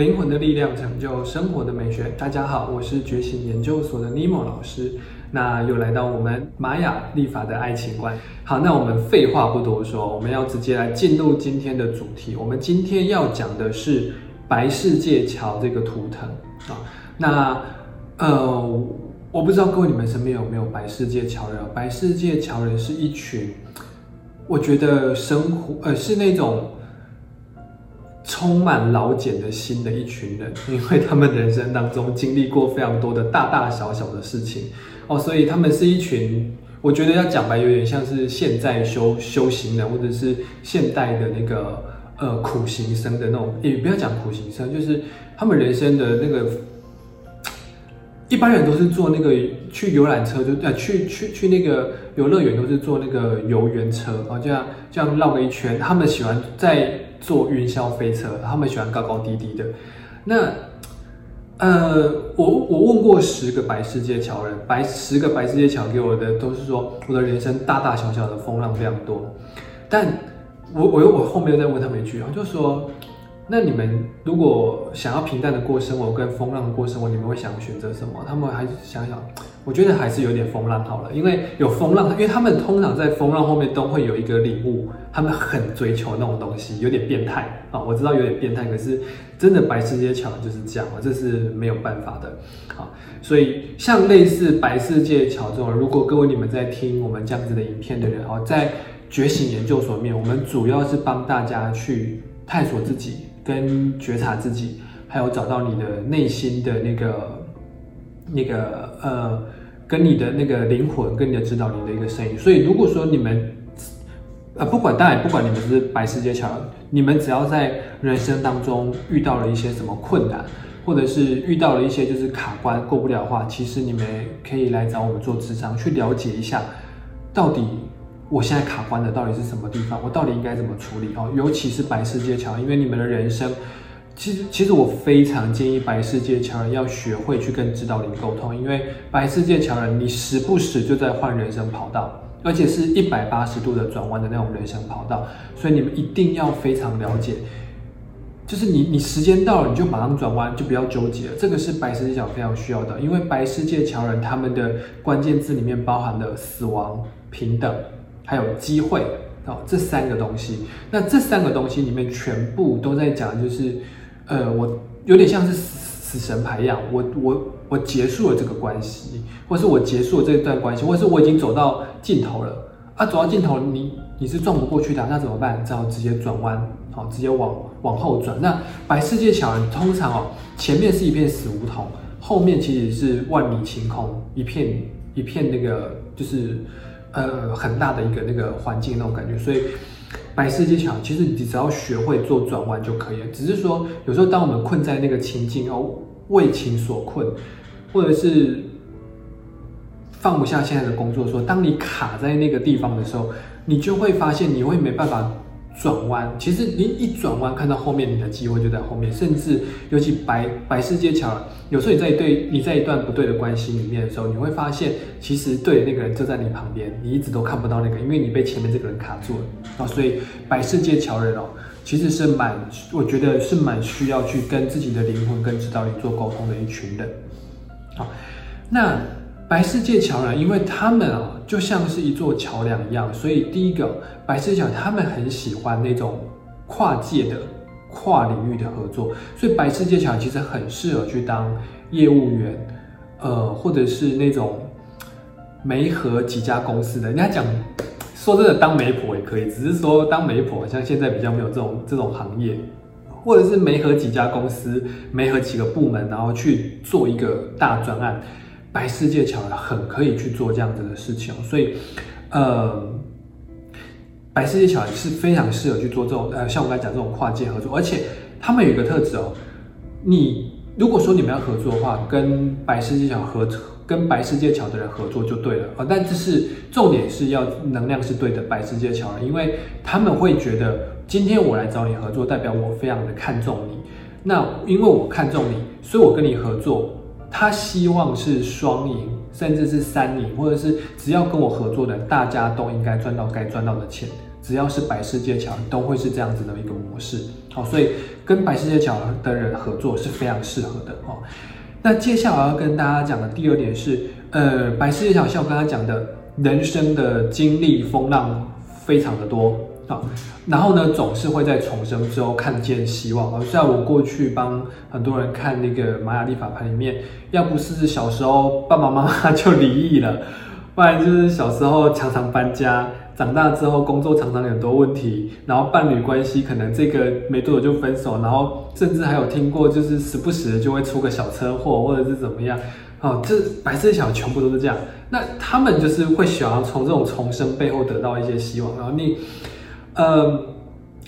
灵魂的力量成就生活的美学。大家好，我是觉醒研究所的尼莫老师。那又来到我们玛雅历法的爱情观。好，那我们废话不多说，我们要直接来进入今天的主题。我们今天要讲的是白世界桥这个图腾啊。那呃，我不知道各位你们身边有没有白世界桥人？白世界桥人是一群，我觉得生活呃是那种。充满老茧的心的一群人，因为他们人生当中经历过非常多的大大小小的事情哦，所以他们是一群，我觉得要讲白，有点像是现在修修行人，或者是现代的那个呃苦行僧的那种，也不要讲苦行僧，就是他们人生的那个，一般人都是坐那个去游览车，就呃去去去那个游乐园都是坐那个游园车啊，这样这样绕了一圈，他们喜欢在。坐云霄飞车，他们喜欢高高低低的。那，呃，我我问过十个白世界桥人，白十个白世界桥给我的都是说，我的人生大大小小的风浪非常多。但我我又我后面又再问他们一句，就说。那你们如果想要平淡的过生活，跟风浪过生活，你们会想选择什么？他们还想想，我觉得还是有点风浪好了，因为有风浪，因为他们通常在风浪后面都会有一个领悟，他们很追求那种东西，有点变态啊！我知道有点变态，可是真的白世界桥就是这样啊，这是没有办法的啊。所以像类似白世界桥这种，如果各位你们在听我们这样子的影片的人哦，在觉醒研究所面，我们主要是帮大家去探索自己。跟觉察自己，还有找到你的内心的那个、那个呃，跟你的那个灵魂，跟你的指导灵的一个声音。所以，如果说你们呃，不管当然不管你们是白世界桥，你们只要在人生当中遇到了一些什么困难，或者是遇到了一些就是卡关过不了的话，其实你们可以来找我们做智商，去了解一下到底。我现在卡关的到底是什么地方？我到底应该怎么处理哦？尤其是白世界桥，因为你们的人生，其实其实我非常建议白世界桥人要学会去跟指导灵沟通，因为白世界桥人你时不时就在换人生跑道，而且是一百八十度的转弯的那种人生跑道，所以你们一定要非常了解，就是你你时间到了你就马上转弯，就不要纠结了，这个是白世界桥非常需要的，因为白世界桥人他们的关键字里面包含了死亡、平等。还有机会哦，这三个东西，那这三个东西里面全部都在讲，就是，呃，我有点像是死神牌一样，我我我结束了这个关系，或是我结束了这段关系，或是我已经走到尽头了啊，走到尽头你你是撞不过去的，那怎么办？只好直接转弯，好，直接往往后转。那白世界小人通常哦，前面是一片死胡同，后面其实是万里晴空，一片一片那个就是。呃，很大的一个那个环境那种感觉，所以白世界桥其实你只要学会做转弯就可以了。只是说有时候当我们困在那个情境哦，为情所困，或者是放不下现在的工作，说当你卡在那个地方的时候，你就会发现你会没办法。转弯，其实你一转弯，看到后面你的机会就在后面，甚至尤其白白世界桥，有时候你在一对你在一段不对的关系里面的时候，你会发现其实对的那个人就在你旁边，你一直都看不到那个，因为你被前面这个人卡住了啊。所以白世界桥人哦，其实是蛮，我觉得是蛮需要去跟自己的灵魂跟指导灵做沟通的一群人。好，那。白世界桥梁，因为他们啊，就像是一座桥梁一样，所以第一个白世界桥，他们很喜欢那种跨界的、跨领域的合作，所以白世界桥其实很适合去当业务员，呃，或者是那种媒合几家公司的。人家讲说真的，当媒婆也可以，只是说当媒婆，像现在比较没有这种这种行业，或者是媒合几家公司、媒合几个部门，然后去做一个大专案。白世界桥很可以去做这样子的事情，所以，呃，白世界桥是非常适合去做这种，呃，像我刚才讲这种跨界合作，而且他们有一个特质哦，你如果说你们要合作的话，跟白世界桥合，跟白世界桥的人合作就对了啊，但这是重点是要能量是对的白世界桥人，因为他们会觉得今天我来找你合作，代表我非常的看重你，那因为我看重你，所以我跟你合作。他希望是双赢，甚至是三赢，或者是只要跟我合作的，大家都应该赚到该赚到的钱。只要是白世界桥，都会是这样子的一个模式。好，所以跟白世界桥的人合作是非常适合的哦。那接下来要跟大家讲的第二点是，呃，白世界桥像我刚刚讲的，人生的经历风浪非常的多啊，然后呢，总是会在重生之后看见希望。而在我过去帮很多人看那个玛雅历法盘里面，要不是小时候爸爸妈妈就离异了，不然就是小时候常常搬家。长大之后，工作常常很多问题，然后伴侣关系可能这个没多久就分手，然后甚至还有听过，就是时不时就会出个小车祸，或者是怎么样。哦，这白色小全部都是这样。那他们就是会想要从这种重生背后得到一些希望。然后你，呃，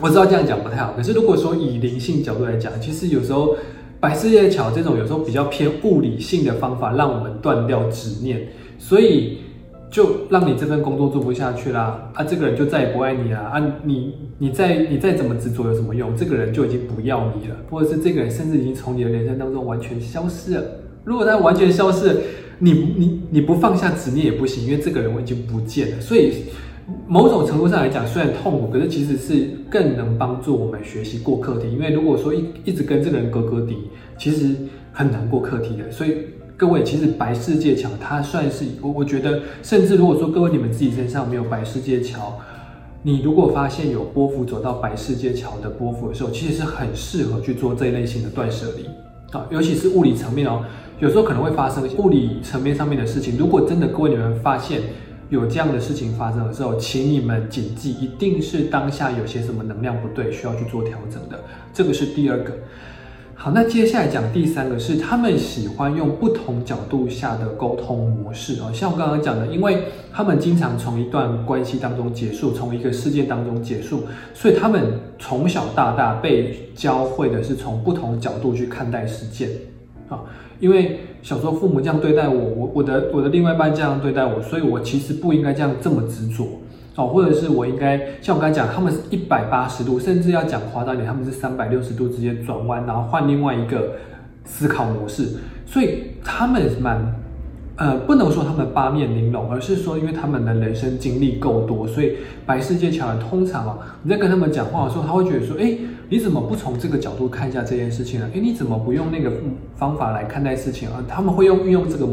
我知道这样讲不太好，可是如果说以灵性角度来讲，其实有时候白世界桥这种有时候比较偏物理性的方法，让我们断掉执念，所以。就让你这份工作做不下去啦，啊，这个人就再也不爱你了啊，你你再你再怎么执着有什么用？这个人就已经不要你了，或者是这个人甚至已经从你的人生当中完全消失了。如果他完全消失了，你你你不放下执念也不行，因为这个人我已经不见了。所以某种程度上来讲，虽然痛苦，可是其实是更能帮助我们学习过课题。因为如果说一一直跟这个人格格底，其实很难过课题的。所以。各位，其实白世界桥它算是我，我觉得，甚至如果说各位你们自己身上没有白世界桥，你如果发现有波幅走到白世界桥的波幅的时候，其实是很适合去做这一类型的断舍离啊，尤其是物理层面哦，有时候可能会发生物理层面上面的事情。如果真的各位你们发现有这样的事情发生的时候，请你们谨记，一定是当下有些什么能量不对，需要去做调整的。这个是第二个。好，那接下来讲第三个是他们喜欢用不同角度下的沟通模式啊，像我刚刚讲的，因为他们经常从一段关系当中结束，从一个事件当中结束，所以他们从小到大被教会的是从不同角度去看待事件啊，因为小时候父母这样对待我，我我的我的另外一半这样对待我，所以我其实不应该这样这么执着。哦，或者是我应该像我刚才讲，他们是一百八十度，甚至要讲夸张点，他们是三百六十度直接转弯，然后换另外一个思考模式。所以他们蛮，呃，不能说他们八面玲珑，而是说，因为他们的人生经历够多，所以白世界桥通常啊，你在跟他们讲话的时候，他会觉得说，哎，你怎么不从这个角度看一下这件事情呢？哎，你怎么不用那个方法来看待事情啊？他们会用运用这个。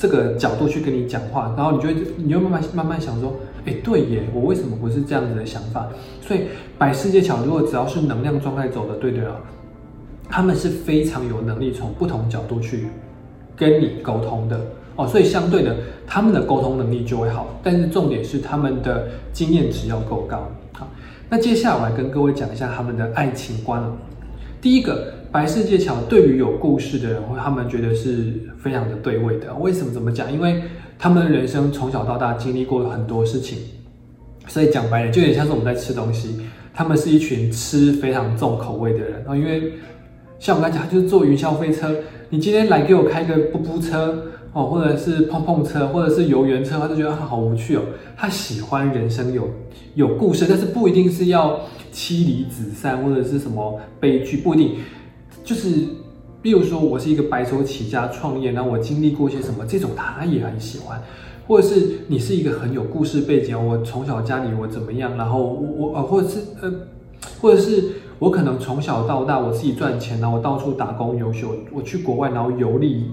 这个角度去跟你讲话，然后你就，你就慢慢慢慢想说，哎，对耶，我为什么不是这样子的想法？所以百世界桥，如果只要是能量状态走的对的啊，他们是非常有能力从不同角度去跟你沟通的哦。所以相对的，他们的沟通能力就会好，但是重点是他们的经验值要够高。好，那接下来我来跟各位讲一下他们的爱情观。第一个。白世界桥对于有故事的人，他们觉得是非常的对味的。为什么这么讲？因为他们的人生从小到大经历过很多事情，所以讲白了，就有点像是我们在吃东西。他们是一群吃非常重口味的人啊。因为像我刚才讲，就是坐云霄飞车，你今天来给我开个布布车或者是碰碰车，或者是游园车，他就觉得他好无趣哦。他喜欢人生有有故事，但是不一定是要妻离子散或者是什么悲剧，不一定。就是，比如说我是一个白手起家创业，然后我经历过些什么，这种他也很喜欢，或者是你是一个很有故事背景，我从小家里我怎么样，然后我我呃，或者是呃，或者是我可能从小到大我自己赚钱，然后我到处打工游学，我去国外然后游历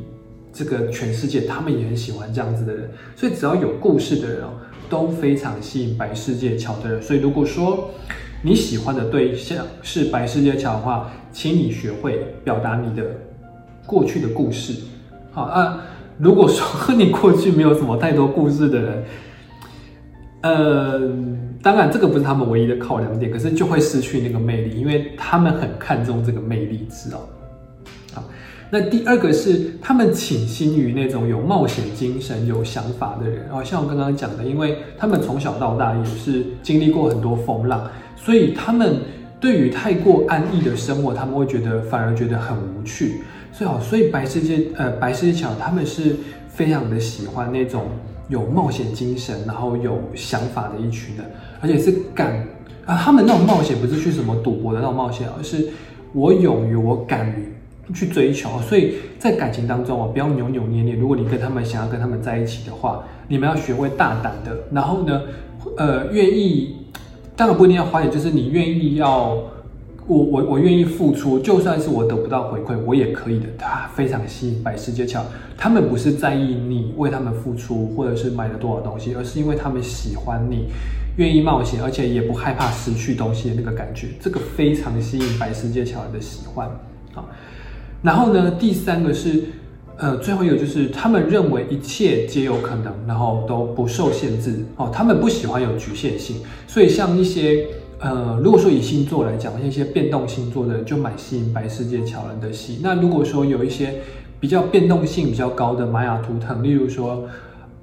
这个全世界，他们也很喜欢这样子的人，所以只要有故事的人哦，都非常吸引白世界桥的人，所以如果说。你喜欢的对象是白世界桥的话，请你学会表达你的过去的故事。好啊，如果说和你过去没有什么太多故事的人，呃，当然这个不是他们唯一的考量点，可是就会失去那个魅力，因为他们很看重这个魅力值哦。好，那第二个是他们倾心于那种有冒险精神、有想法的人。哦，像我刚刚讲的，因为他们从小到大也是经历过很多风浪。所以他们对于太过安逸的生活，他们会觉得反而觉得很无趣。所以好，所以白世界呃白世界桥他们是非常的喜欢那种有冒险精神，然后有想法的一群人，而且是敢啊，他们那种冒险不是去什么赌博的那种冒险，而是我勇于我敢于去追求。所以在感情当中哦，不要扭扭捏捏。如果你跟他们想要跟他们在一起的话，你们要学会大胆的，然后呢，呃，愿意。当然不一定要花钱，就是你愿意要。我我我愿意付出，就算是我得不到回馈，我也可以的。他非常吸引百世界桥，他们不是在意你为他们付出，或者是买了多少东西，而是因为他们喜欢你，愿意冒险，而且也不害怕失去东西的那个感觉，这个非常吸引百世界桥的喜欢。好，然后呢，第三个是，呃，最后一个就是他们认为一切皆有可能，然后都不受限制。哦，他们不喜欢有局限性，所以像一些。呃，如果说以星座来讲，一些变动星座的就蛮吸引白世界桥人的戏。那如果说有一些比较变动性比较高的玛雅图腾，例如说，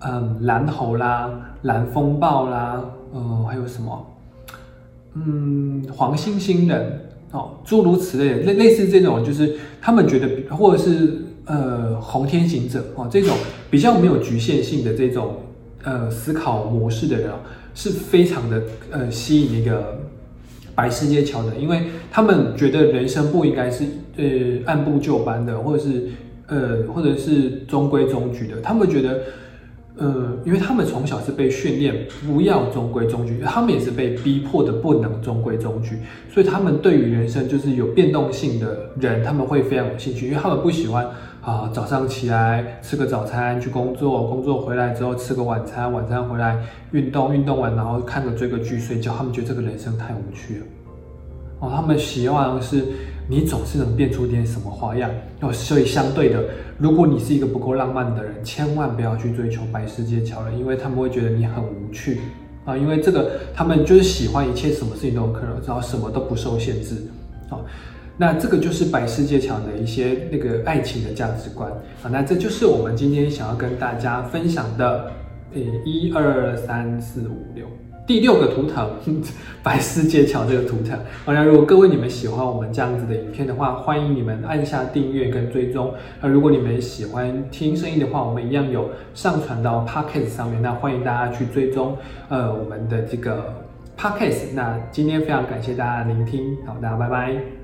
嗯，蓝猴啦、蓝风暴啦，呃，还有什么，嗯，黄星星人哦，诸如此类，类类似这种，就是他们觉得，或者是呃，红天行者哦，这种比较没有局限性的这种呃思考模式的人。是非常的呃吸引一个白世界桥的，因为他们觉得人生不应该是呃按部就班的，或者是呃或者是中规中矩的。他们觉得呃，因为他们从小是被训练不要中规中矩，他们也是被逼迫的不能中规中矩，所以他们对于人生就是有变动性的人，他们会非常有兴趣，因为他们不喜欢。啊，早上起来吃个早餐去工作，工作回来之后吃个晚餐，晚餐回来运动，运动完然后看个追个剧睡觉。他们觉得这个人生太无趣了。哦，他们希望是你总是能变出点什么花样。哦，所以相对的，如果你是一个不够浪漫的人，千万不要去追求白世界桥了，因为他们会觉得你很无趣啊。因为这个他们就是喜欢一切什么事情都有可能，然后什么都不受限制。好。那这个就是百世界桥的一些那个爱情的价值观啊，那这就是我们今天想要跟大家分享的，呃，一二三四五六，第六个图腾，百世街桥这个图腾。好，那如果各位你们喜欢我们这样子的影片的话，欢迎你们按下订阅跟追踪。那如果你们喜欢听声音的话，我们一样有上传到 Podcast 上面，那欢迎大家去追踪呃我们的这个 Podcast。那今天非常感谢大家聆听，好，大家拜拜。